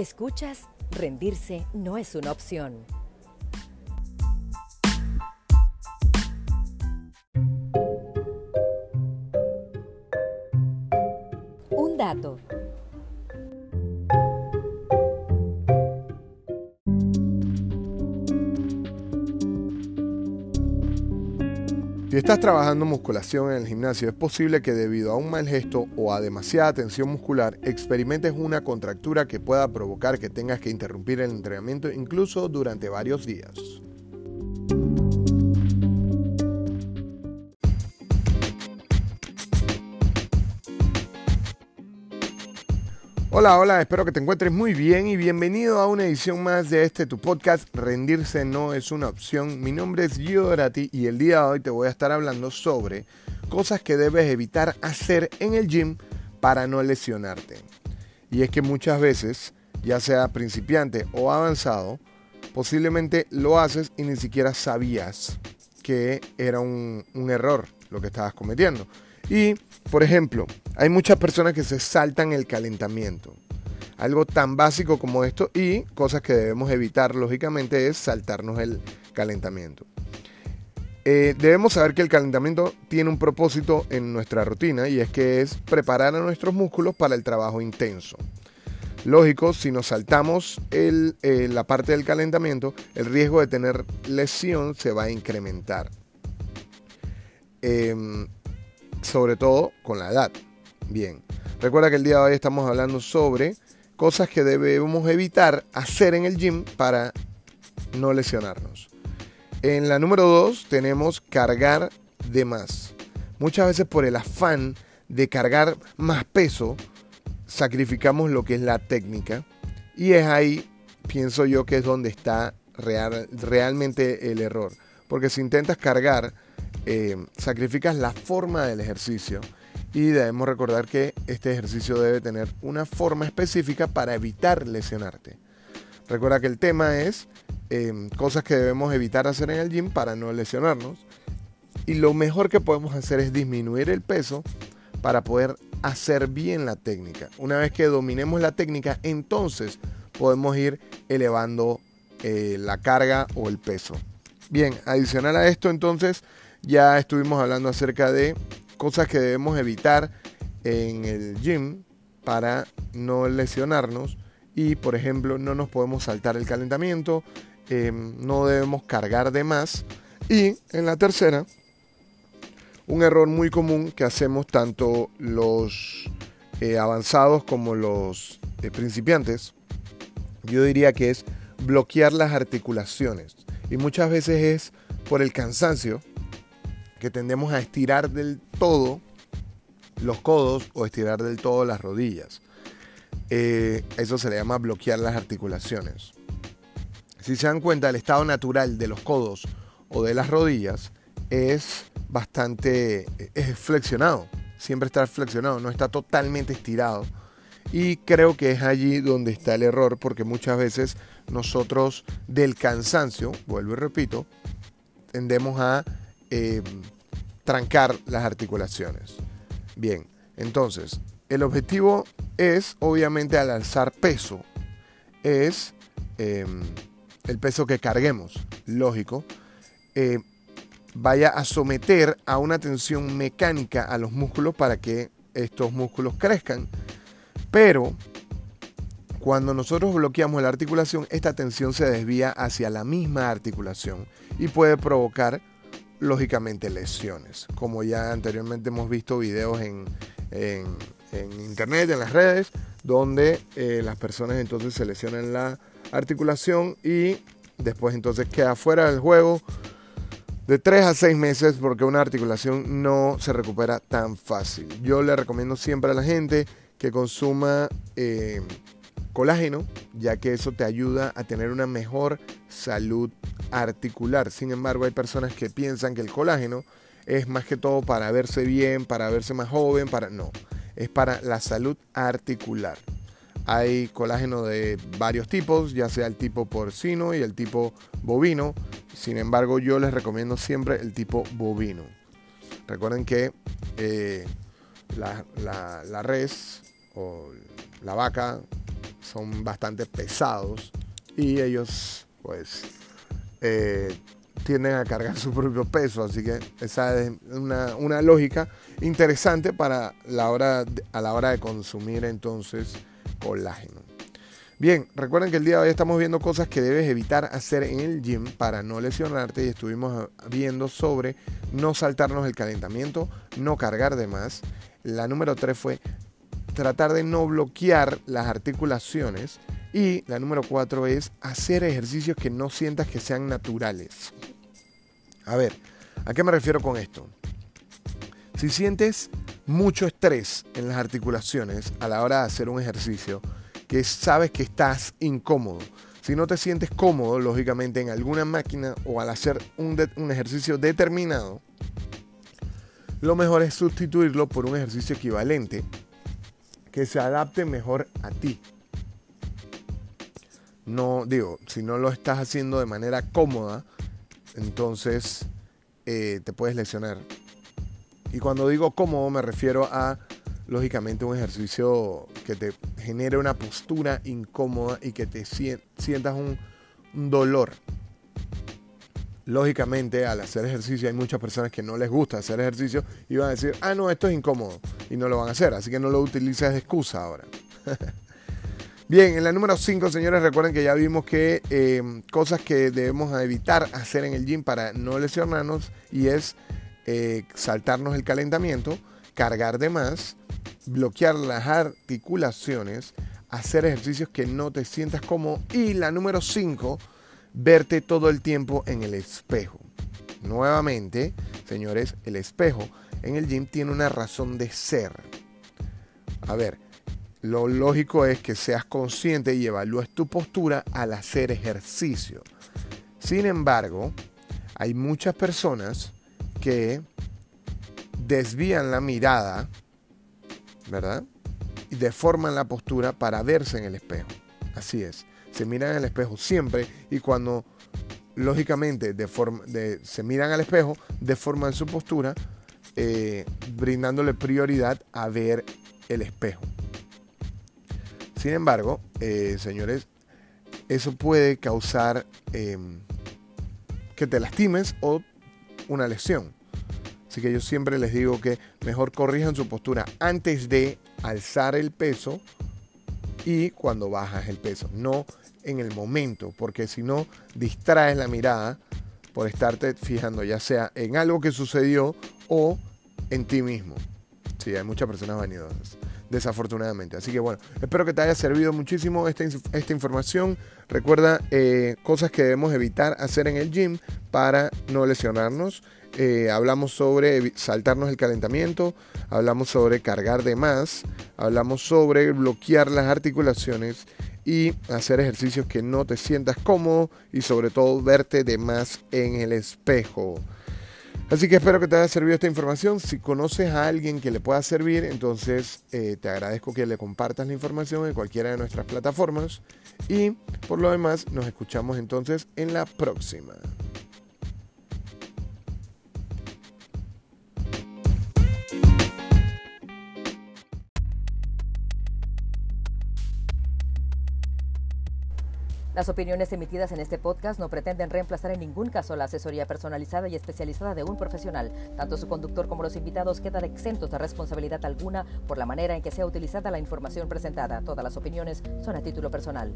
Escuchas, rendirse no es una opción. Un dato. Si estás trabajando musculación en el gimnasio, es posible que debido a un mal gesto o a demasiada tensión muscular experimentes una contractura que pueda provocar que tengas que interrumpir el entrenamiento incluso durante varios días. Hola, hola, espero que te encuentres muy bien y bienvenido a una edición más de este tu podcast Rendirse no es una opción. Mi nombre es Gio Dorati y el día de hoy te voy a estar hablando sobre cosas que debes evitar hacer en el gym para no lesionarte. Y es que muchas veces, ya sea principiante o avanzado, posiblemente lo haces y ni siquiera sabías que era un, un error lo que estabas cometiendo. Y, por ejemplo, hay muchas personas que se saltan el calentamiento. Algo tan básico como esto y cosas que debemos evitar, lógicamente, es saltarnos el calentamiento. Eh, debemos saber que el calentamiento tiene un propósito en nuestra rutina y es que es preparar a nuestros músculos para el trabajo intenso. Lógico, si nos saltamos eh, la parte del calentamiento, el riesgo de tener lesión se va a incrementar. Em, sobre todo con la edad. Bien, recuerda que el día de hoy estamos hablando sobre cosas que debemos evitar hacer en el gym para no lesionarnos. En la número 2 tenemos cargar de más. Muchas veces por el afán de cargar más peso, sacrificamos lo que es la técnica. Y es ahí, pienso yo, que es donde está real, realmente el error. Porque si intentas cargar eh, sacrificas la forma del ejercicio y debemos recordar que este ejercicio debe tener una forma específica para evitar lesionarte. Recuerda que el tema es em, cosas que debemos evitar hacer en el gym para no lesionarnos. Y lo mejor que podemos hacer es disminuir el peso para poder hacer bien la técnica. Una vez que dominemos la técnica, entonces podemos ir elevando eh, la carga o el peso. Bien, adicional a esto, entonces ya estuvimos hablando acerca de cosas que debemos evitar en el gym para no lesionarnos y por ejemplo no nos podemos saltar el calentamiento, em, no debemos cargar de más. Y en la tercera, un error muy común que hacemos tanto los eh, avanzados como los eh, principiantes, yo diría que es bloquear las articulaciones. Y muchas veces es por el cansancio que tendemos a estirar del todo los codos o estirar del todo las rodillas. Eh, eso se le llama bloquear las articulaciones. Si se dan cuenta, el estado natural de los codos o de las rodillas es bastante flexionado. Siempre está flexionado, no está totalmente estirado. Y creo que es allí donde está el error, porque muchas veces nosotros del cansancio, vuelvo y repito, tendemos a eh, trancar las articulaciones. Bien, entonces, el objetivo es, obviamente, al alzar peso, es em, el peso que carguemos, lógico, eh, vaya a someter a una tensión mecánica a los músculos para que estos músculos crezcan. Pero cuando nosotros bloqueamos la articulación, esta tensión se desvía hacia la misma articulación y puede provocar lógicamente lesiones. Como ya anteriormente hemos visto videos en, internet, en las redes, donde eh, las personas entonces se lesionan la articulación y después entonces queda fuera del juego de 3 a 6 meses porque una articulación no se recupera tan fácil. Yo le recomiendo siempre a la gente que consuma eh, colágeno, ya que eso te ayuda a tener una mejor salud articular. Sin embargo, hay personas que piensan que el colágeno es más que todo para verse bien, para verse más joven, para no, es para la salud articular. Hay colágeno de varios tipos, ya sea el tipo porcino y el tipo bovino. Sin embargo, yo les recomiendo siempre el tipo bovino. Recuerden que eh, la, la res o la vaca son bastante pesados y ellos pues eh, tienden a cargar su propio peso, así que esa es una, lógica interesante para la hora a la hora de consumir entonces colágeno. Bien, recuerden que el día de hoy estamos viendo cosas que debes evitar hacer en el gym para no lesionarte y estuvimos viendo sobre no saltarnos el calentamiento, no cargar de más. La número 3 fue tratar de no bloquear las articulaciones y la número 4 es hacer ejercicios que no sientas que sean naturales. A ver, ¿a qué me refiero con esto? Si sientes mucho estrés en las articulaciones a la hora de hacer un ejercicio, que sabes que estás incómodo. Si no te sientes cómodo, lógicamente, en alguna máquina o al hacer un, un ejercicio determinado, lo mejor es sustituirlo por un ejercicio equivalente que se adapte mejor a ti. No, digo, si no lo estás haciendo de manera cómoda, entonces eh, te puedes lesionar. Y cuando digo cómodo me refiero a lógicamente un ejercicio que te genere una postura incómoda y que te sientas un, dolor. Lógicamente, al hacer ejercicio hay muchas personas que no les gusta hacer ejercicio y van a decir, ah, no, esto es incómodo y no lo van a hacer, así que no lo utilices de excusa ahora. Bien, en la número 5, señores, recuerden que ya vimos que eh, cosas que debemos evitar hacer en el gym para no lesionarnos y es eh, saltarnos el calentamiento, cargar de más, bloquear las articulaciones, hacer ejercicios que no te sientas cómodo y la número 5, verte todo el tiempo en el espejo. Nuevamente, señores, el espejo en el gym tiene una razón de ser. A ver, lo lógico es que seas consciente y evalúes tu postura al hacer ejercicio. Sin embargo, hay muchas personas que desvían la mirada ¿verdad? Y deforman la postura para verse en el espejo. Así es. Se miran el espejo siempre y cuando lógicamente se miran al espejo, deforman su postura, eh, brindándole prioridad a ver el espejo. Sin embargo, eh, señores, eso puede causar em, que te lastimes o una lesión. Así que yo siempre les digo que mejor corrijan su postura antes de alzar el peso y cuando bajas el peso, no en el momento, porque si no distraes la mirada por estarte fijando ya sea en algo que sucedió o en ti mismo. Sí, hay muchas personas vanidosas, desafortunadamente. Así que bueno, espero que te haya servido muchísimo esta, esta información. Recuerda eh, cosas que debemos evitar hacer en el gym para no lesionarnos. Eh, hablamos sobre saltarnos el calentamiento, hablamos sobre cargar de más, hablamos sobre bloquear las articulaciones y hacer ejercicios que no te sientas cómodo y sobre todo verte de más en el espejo. Así que espero que te haya servido esta información. Si conoces a alguien que le pueda servir, entonces eh, te agradezco que le compartas la información en cualquiera de nuestras plataformas. Y por lo demás, nos escuchamos entonces en la próxima. Las opiniones emitidas en este podcast no pretenden reemplazar en ningún caso la asesoría personalizada y especializada de un profesional. Tanto su conductor como los invitados quedan exentos de responsabilidad alguna por la manera en que sea utilizada la información presentada. Todas las opiniones son a título personal.